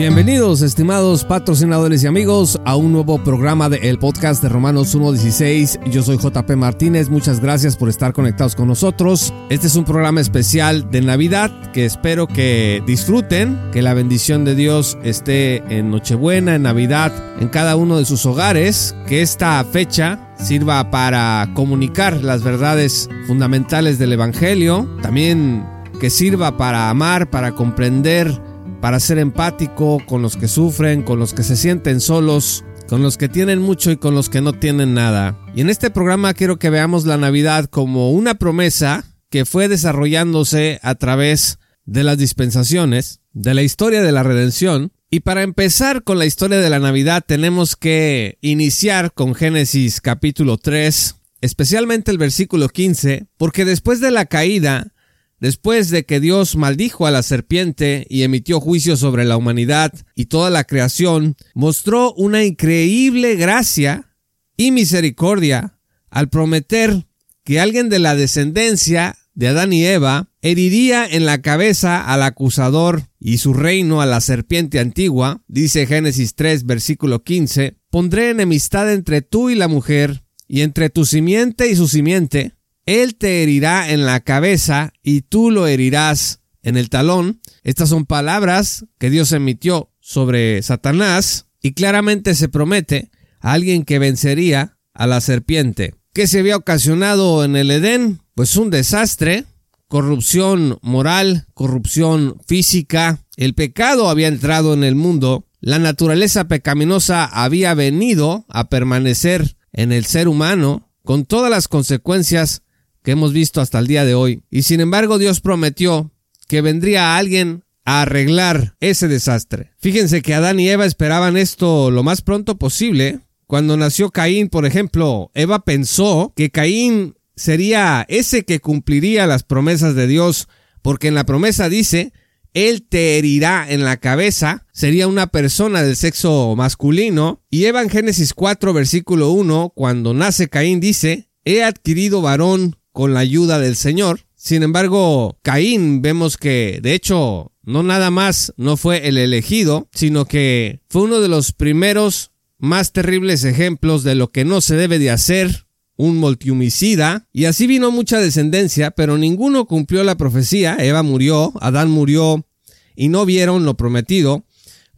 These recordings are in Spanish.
Bienvenidos, estimados patrocinadores y amigos, a un nuevo programa del podcast de Romanos 1.16. Yo soy JP Martínez, muchas gracias por estar conectados con nosotros. Este es un programa especial de Navidad que espero que disfruten, que la bendición de Dios esté en Nochebuena, en Navidad, en cada uno de sus hogares, que esta fecha sirva para comunicar las verdades fundamentales del Evangelio, también que sirva para amar, para comprender, para ser empático con los que sufren, con los que se sienten solos, con los que tienen mucho y con los que no tienen nada. Y en este programa quiero que veamos la Navidad como una promesa que fue desarrollándose a través de las dispensaciones, de la historia de la redención. Y para empezar con la historia de la Navidad tenemos que iniciar con Génesis capítulo 3, especialmente el versículo 15, porque después de la caída, Después de que Dios maldijo a la serpiente y emitió juicio sobre la humanidad y toda la creación, mostró una increíble gracia y misericordia al prometer que alguien de la descendencia de Adán y Eva heriría en la cabeza al acusador y su reino a la serpiente antigua, dice Génesis 3 versículo 15, pondré enemistad entre tú y la mujer, y entre tu simiente y su simiente, él te herirá en la cabeza y tú lo herirás en el talón. Estas son palabras que Dios emitió sobre Satanás y claramente se promete a alguien que vencería a la serpiente. ¿Qué se había ocasionado en el Edén? Pues un desastre, corrupción moral, corrupción física. El pecado había entrado en el mundo. La naturaleza pecaminosa había venido a permanecer en el ser humano con todas las consecuencias que hemos visto hasta el día de hoy. Y sin embargo Dios prometió que vendría alguien a arreglar ese desastre. Fíjense que Adán y Eva esperaban esto lo más pronto posible. Cuando nació Caín, por ejemplo, Eva pensó que Caín sería ese que cumpliría las promesas de Dios, porque en la promesa dice, Él te herirá en la cabeza, sería una persona del sexo masculino, y Eva en Génesis 4, versículo 1, cuando nace Caín dice, He adquirido varón con la ayuda del Señor. Sin embargo, Caín vemos que, de hecho, no nada más no fue el elegido, sino que fue uno de los primeros más terribles ejemplos de lo que no se debe de hacer un multihomicida, y así vino mucha descendencia, pero ninguno cumplió la profecía, Eva murió, Adán murió, y no vieron lo prometido.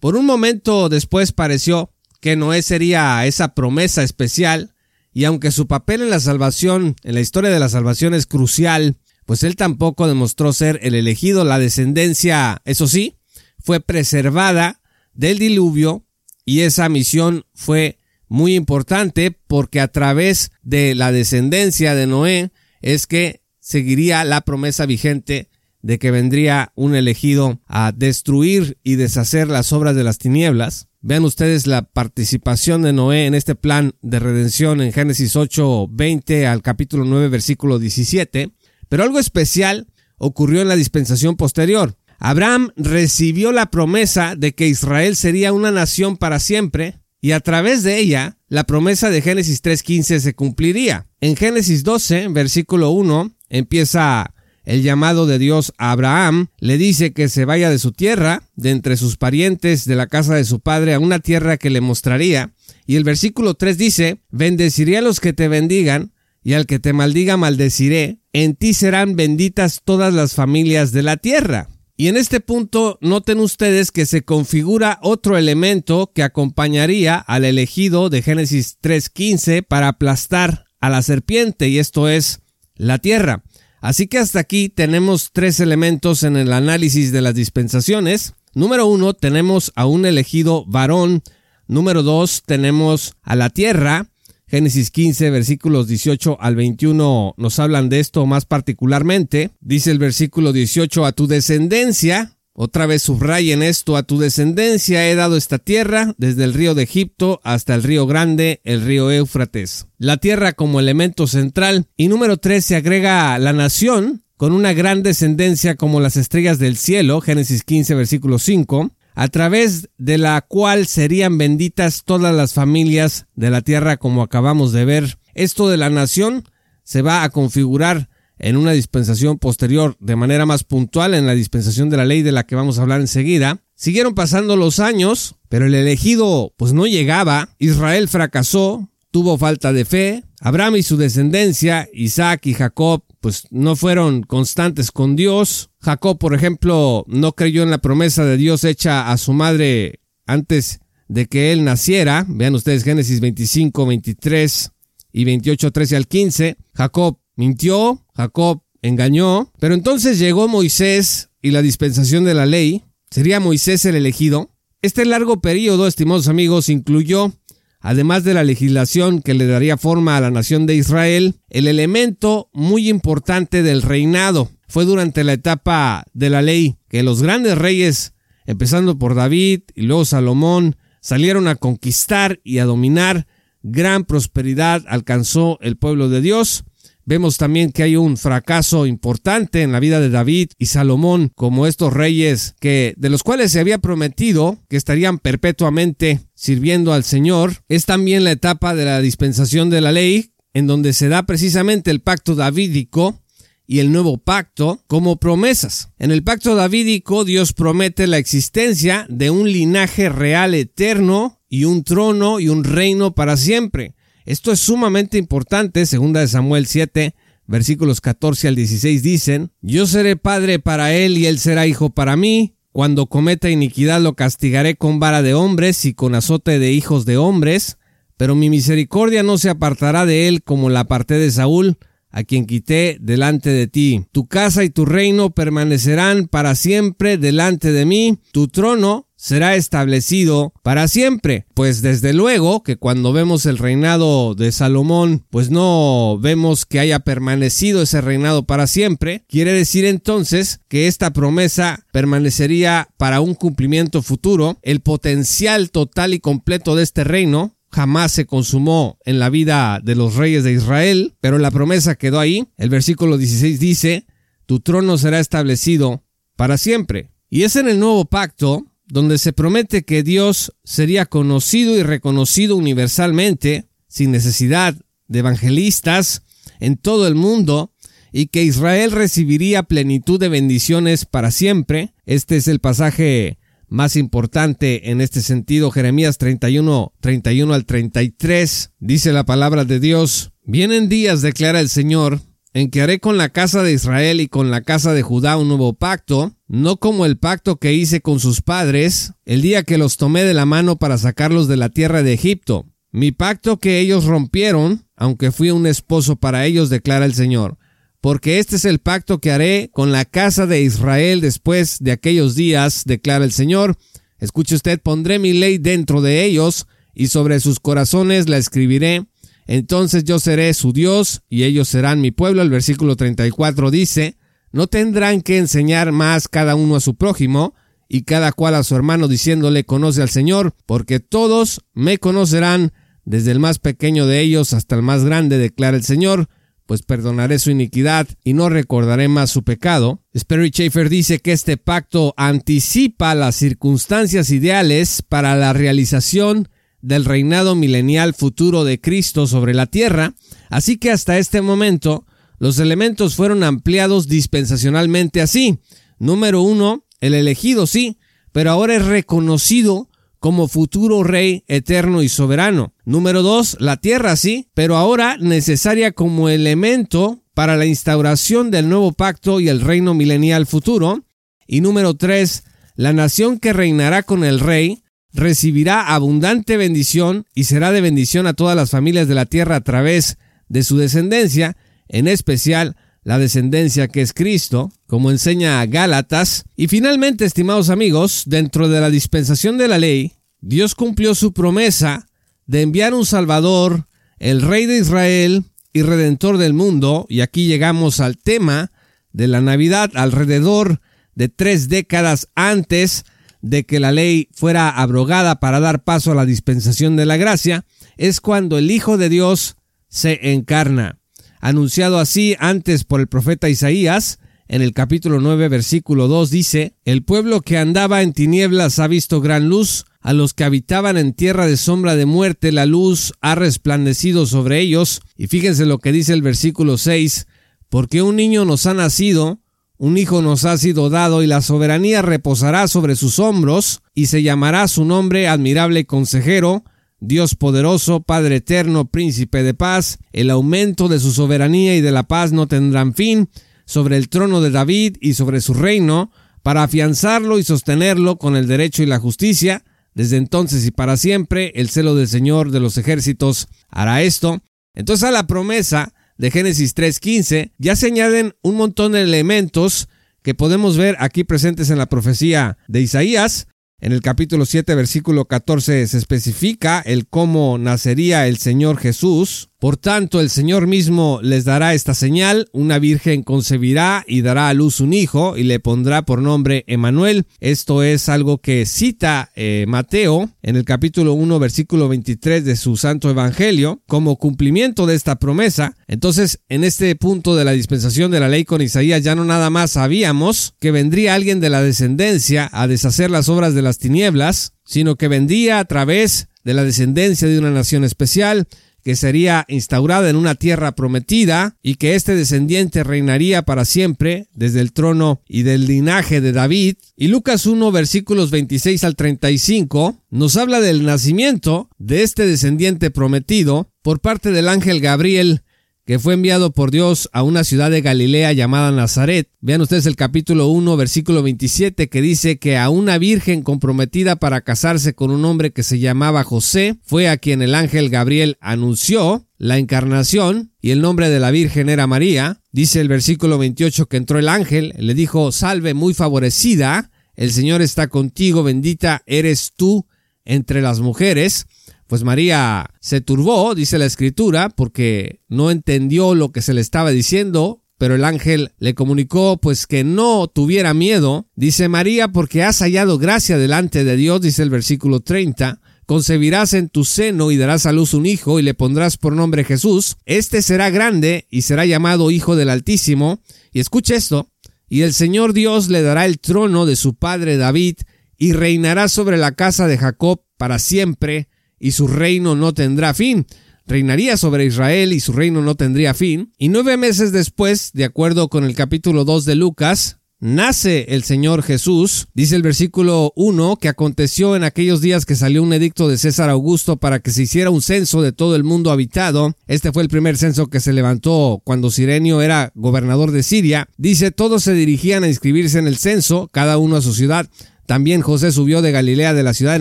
Por un momento después pareció que Noé sería esa promesa especial, y aunque su papel en la salvación, en la historia de la salvación es crucial, pues él tampoco demostró ser el elegido, la descendencia, eso sí, fue preservada del diluvio y esa misión fue muy importante porque a través de la descendencia de Noé es que seguiría la promesa vigente de que vendría un elegido a destruir y deshacer las obras de las tinieblas. Vean ustedes la participación de Noé en este plan de redención en Génesis 8, 20 al capítulo 9, versículo 17. Pero algo especial ocurrió en la dispensación posterior. Abraham recibió la promesa de que Israel sería una nación para siempre y a través de ella la promesa de Génesis 3.15 se cumpliría. En Génesis 12, versículo 1, empieza el llamado de Dios a Abraham, le dice que se vaya de su tierra, de entre sus parientes, de la casa de su padre, a una tierra que le mostraría. Y el versículo 3 dice, bendeciré a los que te bendigan, y al que te maldiga maldeciré, en ti serán benditas todas las familias de la tierra. Y en este punto noten ustedes que se configura otro elemento que acompañaría al elegido de Génesis 3.15 para aplastar a la serpiente, y esto es la tierra. Así que hasta aquí tenemos tres elementos en el análisis de las dispensaciones. Número uno, tenemos a un elegido varón. Número dos, tenemos a la tierra. Génesis 15, versículos 18 al 21 nos hablan de esto más particularmente. Dice el versículo 18, a tu descendencia otra vez subrayen esto, a tu descendencia he dado esta tierra, desde el río de Egipto hasta el río grande, el río Éufrates. La tierra como elemento central. Y número tres se agrega la nación, con una gran descendencia como las estrellas del cielo, Génesis 15, versículo 5, a través de la cual serían benditas todas las familias de la tierra como acabamos de ver. Esto de la nación se va a configurar en una dispensación posterior de manera más puntual en la dispensación de la ley de la que vamos a hablar enseguida. Siguieron pasando los años, pero el elegido pues no llegaba. Israel fracasó, tuvo falta de fe. Abraham y su descendencia, Isaac y Jacob, pues no fueron constantes con Dios. Jacob, por ejemplo, no creyó en la promesa de Dios hecha a su madre antes de que él naciera. Vean ustedes Génesis 25, 23 y 28, 13 al 15. Jacob mintió, Jacob engañó, pero entonces llegó Moisés y la dispensación de la ley. ¿Sería Moisés el elegido? Este largo periodo, estimados amigos, incluyó, además de la legislación que le daría forma a la nación de Israel, el elemento muy importante del reinado. Fue durante la etapa de la ley que los grandes reyes, empezando por David y luego Salomón, salieron a conquistar y a dominar. Gran prosperidad alcanzó el pueblo de Dios. Vemos también que hay un fracaso importante en la vida de David y Salomón como estos reyes que de los cuales se había prometido que estarían perpetuamente sirviendo al Señor. Es también la etapa de la dispensación de la ley en donde se da precisamente el pacto davídico y el nuevo pacto como promesas. En el pacto davídico Dios promete la existencia de un linaje real eterno y un trono y un reino para siempre. Esto es sumamente importante, segunda de Samuel 7, versículos 14 al 16 dicen, Yo seré padre para él y él será hijo para mí. Cuando cometa iniquidad lo castigaré con vara de hombres y con azote de hijos de hombres, pero mi misericordia no se apartará de él como la aparté de Saúl, a quien quité delante de ti. Tu casa y tu reino permanecerán para siempre delante de mí, tu trono será establecido para siempre. Pues desde luego que cuando vemos el reinado de Salomón, pues no vemos que haya permanecido ese reinado para siempre. Quiere decir entonces que esta promesa permanecería para un cumplimiento futuro. El potencial total y completo de este reino jamás se consumó en la vida de los reyes de Israel, pero la promesa quedó ahí. El versículo 16 dice, tu trono será establecido para siempre. Y es en el nuevo pacto donde se promete que Dios sería conocido y reconocido universalmente, sin necesidad de evangelistas, en todo el mundo, y que Israel recibiría plenitud de bendiciones para siempre. Este es el pasaje más importante en este sentido, Jeremías 31, 31 al 33, dice la palabra de Dios, vienen días, declara el Señor, en que haré con la casa de Israel y con la casa de Judá un nuevo pacto, no como el pacto que hice con sus padres, el día que los tomé de la mano para sacarlos de la tierra de Egipto. Mi pacto que ellos rompieron, aunque fui un esposo para ellos, declara el Señor porque este es el pacto que haré con la casa de Israel después de aquellos días, declara el Señor. Escuche usted, pondré mi ley dentro de ellos, y sobre sus corazones la escribiré. Entonces yo seré su Dios, y ellos serán mi pueblo. El versículo 34 dice, no tendrán que enseñar más cada uno a su prójimo, y cada cual a su hermano, diciéndole, conoce al Señor, porque todos me conocerán, desde el más pequeño de ellos hasta el más grande, declara el Señor pues perdonaré su iniquidad y no recordaré más su pecado. Sperry Schaefer dice que este pacto anticipa las circunstancias ideales para la realización del reinado milenial futuro de Cristo sobre la tierra, así que hasta este momento los elementos fueron ampliados dispensacionalmente así. Número uno, el elegido sí, pero ahora es reconocido como futuro rey eterno y soberano. Número dos, la tierra sí, pero ahora necesaria como elemento para la instauración del nuevo pacto y el reino milenial futuro. Y número tres, la nación que reinará con el rey recibirá abundante bendición y será de bendición a todas las familias de la tierra a través de su descendencia, en especial la descendencia que es Cristo, como enseña a Gálatas. Y finalmente, estimados amigos, dentro de la dispensación de la ley, Dios cumplió su promesa de enviar un Salvador, el Rey de Israel y Redentor del mundo, y aquí llegamos al tema de la Navidad alrededor de tres décadas antes de que la ley fuera abrogada para dar paso a la dispensación de la gracia, es cuando el Hijo de Dios se encarna anunciado así antes por el profeta Isaías, en el capítulo 9, versículo 2 dice, El pueblo que andaba en tinieblas ha visto gran luz, a los que habitaban en tierra de sombra de muerte la luz ha resplandecido sobre ellos. Y fíjense lo que dice el versículo 6, porque un niño nos ha nacido, un hijo nos ha sido dado y la soberanía reposará sobre sus hombros y se llamará su nombre admirable consejero, Dios poderoso, Padre eterno, príncipe de paz, el aumento de su soberanía y de la paz no tendrán fin sobre el trono de David y sobre su reino, para afianzarlo y sostenerlo con el derecho y la justicia, desde entonces y para siempre, el celo del Señor de los ejércitos hará esto. Entonces a la promesa de Génesis 3.15 ya se añaden un montón de elementos que podemos ver aquí presentes en la profecía de Isaías, en el capítulo 7, versículo 14 se especifica el cómo nacería el Señor Jesús. Por tanto, el Señor mismo les dará esta señal, una virgen concebirá y dará a luz un hijo y le pondrá por nombre Emanuel. Esto es algo que cita eh, Mateo en el capítulo 1, versículo 23 de su Santo Evangelio, como cumplimiento de esta promesa. Entonces, en este punto de la dispensación de la ley con Isaías ya no nada más sabíamos que vendría alguien de la descendencia a deshacer las obras de las tinieblas, sino que vendría a través de la descendencia de una nación especial, que sería instaurada en una tierra prometida y que este descendiente reinaría para siempre desde el trono y del linaje de David. Y Lucas 1 versículos 26 al 35 nos habla del nacimiento de este descendiente prometido por parte del ángel Gabriel que fue enviado por Dios a una ciudad de Galilea llamada Nazaret. Vean ustedes el capítulo 1, versículo 27, que dice que a una virgen comprometida para casarse con un hombre que se llamaba José, fue a quien el ángel Gabriel anunció la encarnación y el nombre de la Virgen era María. Dice el versículo 28 que entró el ángel, le dijo, salve muy favorecida, el Señor está contigo, bendita eres tú entre las mujeres. Pues María se turbó, dice la escritura, porque no entendió lo que se le estaba diciendo, pero el ángel le comunicó pues que no tuviera miedo. Dice María, porque has hallado gracia delante de Dios, dice el versículo 30. Concebirás en tu seno y darás a luz un hijo y le pondrás por nombre Jesús. Este será grande y será llamado Hijo del Altísimo. Y escucha esto. Y el Señor Dios le dará el trono de su padre David y reinará sobre la casa de Jacob para siempre y su reino no tendrá fin. Reinaría sobre Israel y su reino no tendría fin. Y nueve meses después, de acuerdo con el capítulo 2 de Lucas, nace el Señor Jesús. Dice el versículo 1 que aconteció en aquellos días que salió un edicto de César Augusto para que se hiciera un censo de todo el mundo habitado. Este fue el primer censo que se levantó cuando Sirenio era gobernador de Siria. Dice, todos se dirigían a inscribirse en el censo, cada uno a su ciudad. También José subió de Galilea de la ciudad de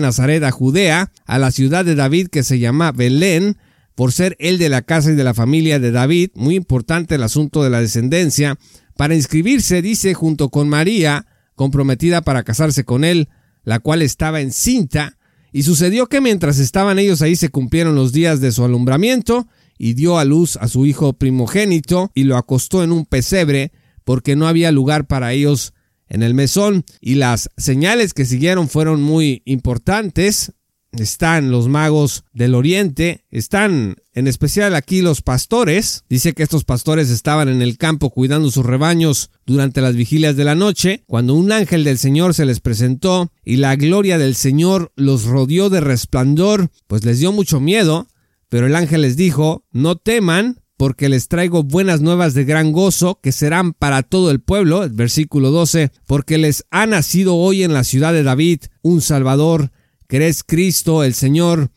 Nazaret a Judea, a la ciudad de David que se llama Belén, por ser él de la casa y de la familia de David, muy importante el asunto de la descendencia, para inscribirse, dice, junto con María, comprometida para casarse con él, la cual estaba encinta, y sucedió que mientras estaban ellos ahí se cumplieron los días de su alumbramiento, y dio a luz a su hijo primogénito, y lo acostó en un pesebre, porque no había lugar para ellos en el mesón y las señales que siguieron fueron muy importantes. Están los magos del oriente, están en especial aquí los pastores. Dice que estos pastores estaban en el campo cuidando sus rebaños durante las vigilias de la noche, cuando un ángel del Señor se les presentó y la gloria del Señor los rodeó de resplandor, pues les dio mucho miedo, pero el ángel les dijo, no teman, porque les traigo buenas nuevas de gran gozo que serán para todo el pueblo, versículo 12, porque les ha nacido hoy en la ciudad de David un Salvador, que es Cristo el Señor,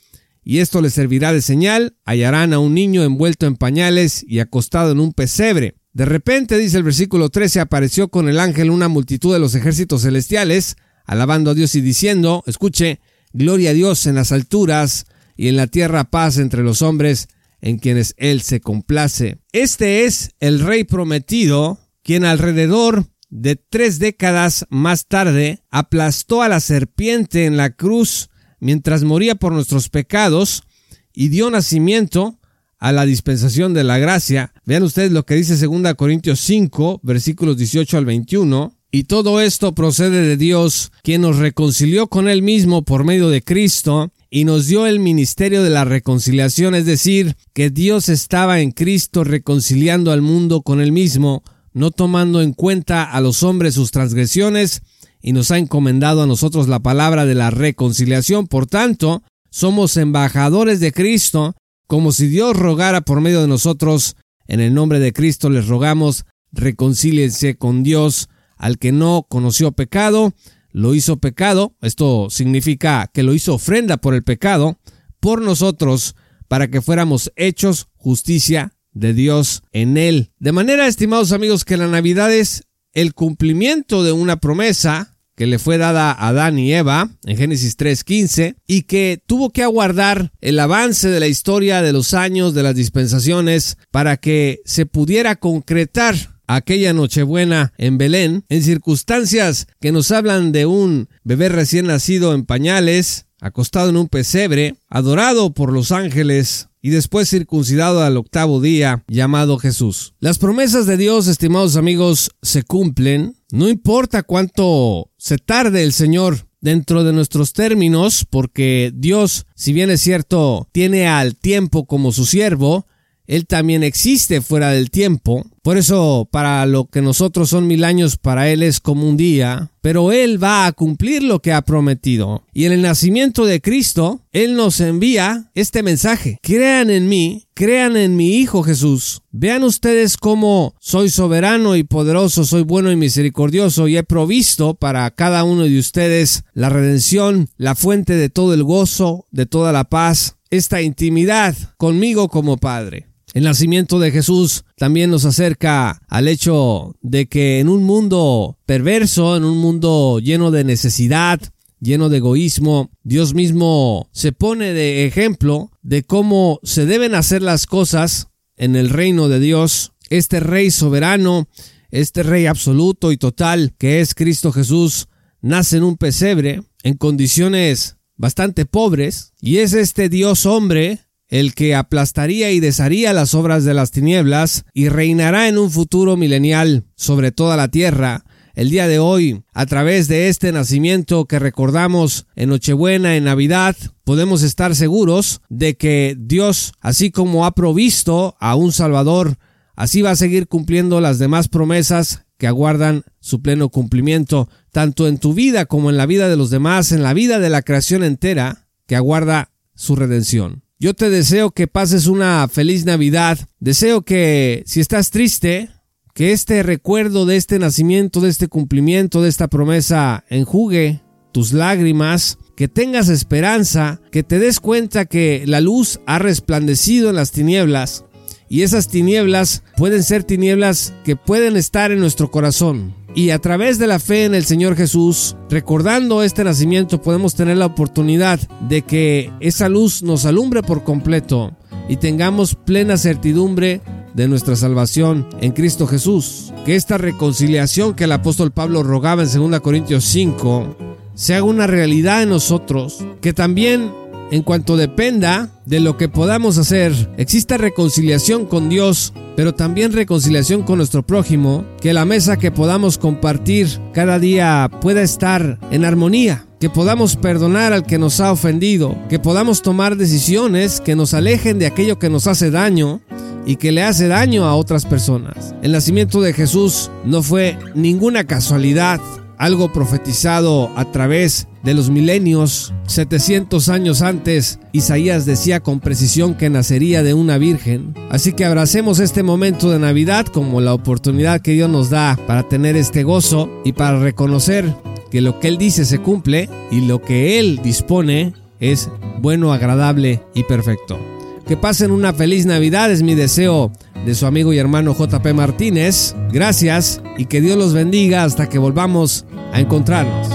y esto les servirá de señal, hallarán a un niño envuelto en pañales y acostado en un pesebre. De repente, dice el versículo 13, apareció con el ángel una multitud de los ejércitos celestiales, alabando a Dios y diciendo, escuche, gloria a Dios en las alturas y en la tierra paz entre los hombres en quienes Él se complace. Este es el Rey prometido, quien alrededor de tres décadas más tarde aplastó a la serpiente en la cruz mientras moría por nuestros pecados y dio nacimiento a la dispensación de la gracia. Vean ustedes lo que dice 2 Corintios 5, versículos 18 al 21. Y todo esto procede de Dios, quien nos reconcilió con Él mismo por medio de Cristo y nos dio el ministerio de la reconciliación, es decir, que Dios estaba en Cristo reconciliando al mundo con él mismo, no tomando en cuenta a los hombres sus transgresiones, y nos ha encomendado a nosotros la palabra de la reconciliación. Por tanto, somos embajadores de Cristo, como si Dios rogara por medio de nosotros. En el nombre de Cristo les rogamos, reconcíliense con Dios. al que no conoció pecado, lo hizo pecado. Esto significa que lo hizo ofrenda por el pecado, por nosotros, para que fuéramos hechos justicia de Dios en él. De manera, estimados amigos, que la Navidad es el cumplimiento de una promesa que le fue dada a Adán y Eva en Génesis 3.15 y que tuvo que aguardar el avance de la historia de los años, de las dispensaciones, para que se pudiera concretar aquella Nochebuena en Belén, en circunstancias que nos hablan de un bebé recién nacido en pañales, acostado en un pesebre, adorado por los ángeles, y después circuncidado al octavo día, llamado Jesús. Las promesas de Dios, estimados amigos, se cumplen, no importa cuánto se tarde el Señor dentro de nuestros términos, porque Dios, si bien es cierto, tiene al tiempo como su siervo, él también existe fuera del tiempo. Por eso, para lo que nosotros son mil años, para Él es como un día. Pero Él va a cumplir lo que ha prometido. Y en el nacimiento de Cristo, Él nos envía este mensaje. Crean en mí, crean en mi Hijo Jesús. Vean ustedes cómo soy soberano y poderoso, soy bueno y misericordioso y he provisto para cada uno de ustedes la redención, la fuente de todo el gozo, de toda la paz, esta intimidad conmigo como Padre. El nacimiento de Jesús también nos acerca al hecho de que en un mundo perverso, en un mundo lleno de necesidad, lleno de egoísmo, Dios mismo se pone de ejemplo de cómo se deben hacer las cosas en el reino de Dios. Este rey soberano, este rey absoluto y total que es Cristo Jesús, nace en un pesebre en condiciones bastante pobres y es este Dios hombre el que aplastaría y desharía las obras de las tinieblas y reinará en un futuro milenial sobre toda la tierra. El día de hoy, a través de este nacimiento que recordamos en Nochebuena, en Navidad, podemos estar seguros de que Dios, así como ha provisto a un Salvador, así va a seguir cumpliendo las demás promesas que aguardan su pleno cumplimiento, tanto en tu vida como en la vida de los demás, en la vida de la creación entera, que aguarda su redención. Yo te deseo que pases una feliz Navidad. Deseo que si estás triste, que este recuerdo de este nacimiento, de este cumplimiento, de esta promesa enjugue tus lágrimas, que tengas esperanza, que te des cuenta que la luz ha resplandecido en las tinieblas y esas tinieblas pueden ser tinieblas que pueden estar en nuestro corazón. Y a través de la fe en el Señor Jesús, recordando este nacimiento, podemos tener la oportunidad de que esa luz nos alumbre por completo y tengamos plena certidumbre de nuestra salvación en Cristo Jesús. Que esta reconciliación que el apóstol Pablo rogaba en 2 Corintios 5 se haga una realidad en nosotros. Que también en cuanto dependa de lo que podamos hacer, exista reconciliación con Dios, pero también reconciliación con nuestro prójimo, que la mesa que podamos compartir cada día pueda estar en armonía, que podamos perdonar al que nos ha ofendido, que podamos tomar decisiones que nos alejen de aquello que nos hace daño y que le hace daño a otras personas. El nacimiento de Jesús no fue ninguna casualidad, algo profetizado a través de los milenios. 700 años antes, Isaías decía con precisión que nacería de una virgen. Así que abracemos este momento de Navidad como la oportunidad que Dios nos da para tener este gozo y para reconocer que lo que Él dice se cumple y lo que Él dispone es bueno, agradable y perfecto. Que pasen una feliz Navidad es mi deseo de su amigo y hermano JP Martínez. Gracias y que Dios los bendiga hasta que volvamos a encontrarnos.